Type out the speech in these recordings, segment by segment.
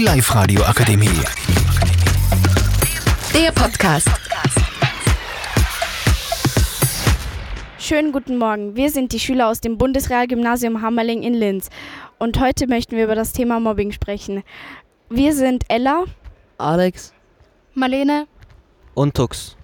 Die Live-Radio Akademie. Der Podcast. Schönen guten Morgen. Wir sind die Schüler aus dem Bundesrealgymnasium Hammerling in Linz. Und heute möchten wir über das Thema Mobbing sprechen. Wir sind Ella Alex Marlene. und Tux.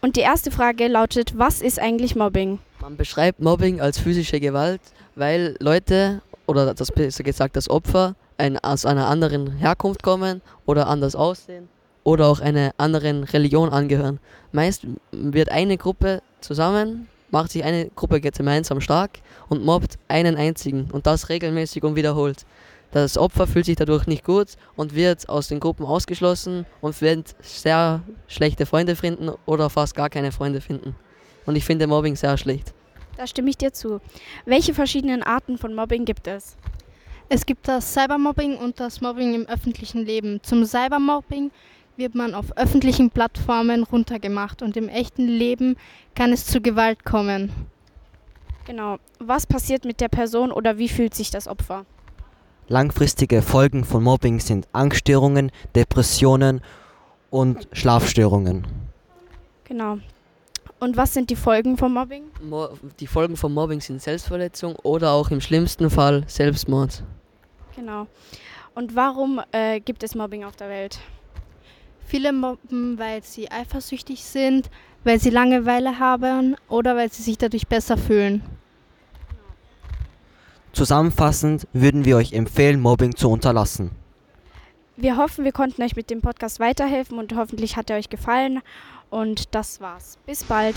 Und die erste Frage lautet, was ist eigentlich Mobbing? Man beschreibt Mobbing als physische Gewalt, weil Leute oder das besser gesagt das Opfer ein, aus einer anderen Herkunft kommen oder anders aussehen oder auch einer anderen Religion angehören. Meist wird eine Gruppe zusammen, macht sich eine Gruppe gemeinsam stark und mobbt einen einzigen und das regelmäßig und wiederholt. Das Opfer fühlt sich dadurch nicht gut und wird aus den Gruppen ausgeschlossen und wird sehr schlechte Freunde finden oder fast gar keine Freunde finden. Und ich finde Mobbing sehr schlecht. Da stimme ich dir zu. Welche verschiedenen Arten von Mobbing gibt es? Es gibt das Cybermobbing und das Mobbing im öffentlichen Leben. Zum Cybermobbing wird man auf öffentlichen Plattformen runtergemacht und im echten Leben kann es zu Gewalt kommen. Genau. Was passiert mit der Person oder wie fühlt sich das Opfer? Langfristige Folgen von Mobbing sind Angststörungen, Depressionen und Schlafstörungen. Genau. Und was sind die Folgen vom Mobbing? Mo die Folgen von Mobbing sind Selbstverletzung oder auch im schlimmsten Fall Selbstmord. Genau. Und warum äh, gibt es Mobbing auf der Welt? Viele mobben, weil sie eifersüchtig sind, weil sie Langeweile haben oder weil sie sich dadurch besser fühlen. Zusammenfassend würden wir euch empfehlen, Mobbing zu unterlassen. Wir hoffen, wir konnten euch mit dem Podcast weiterhelfen und hoffentlich hat er euch gefallen. Und das war's. Bis bald.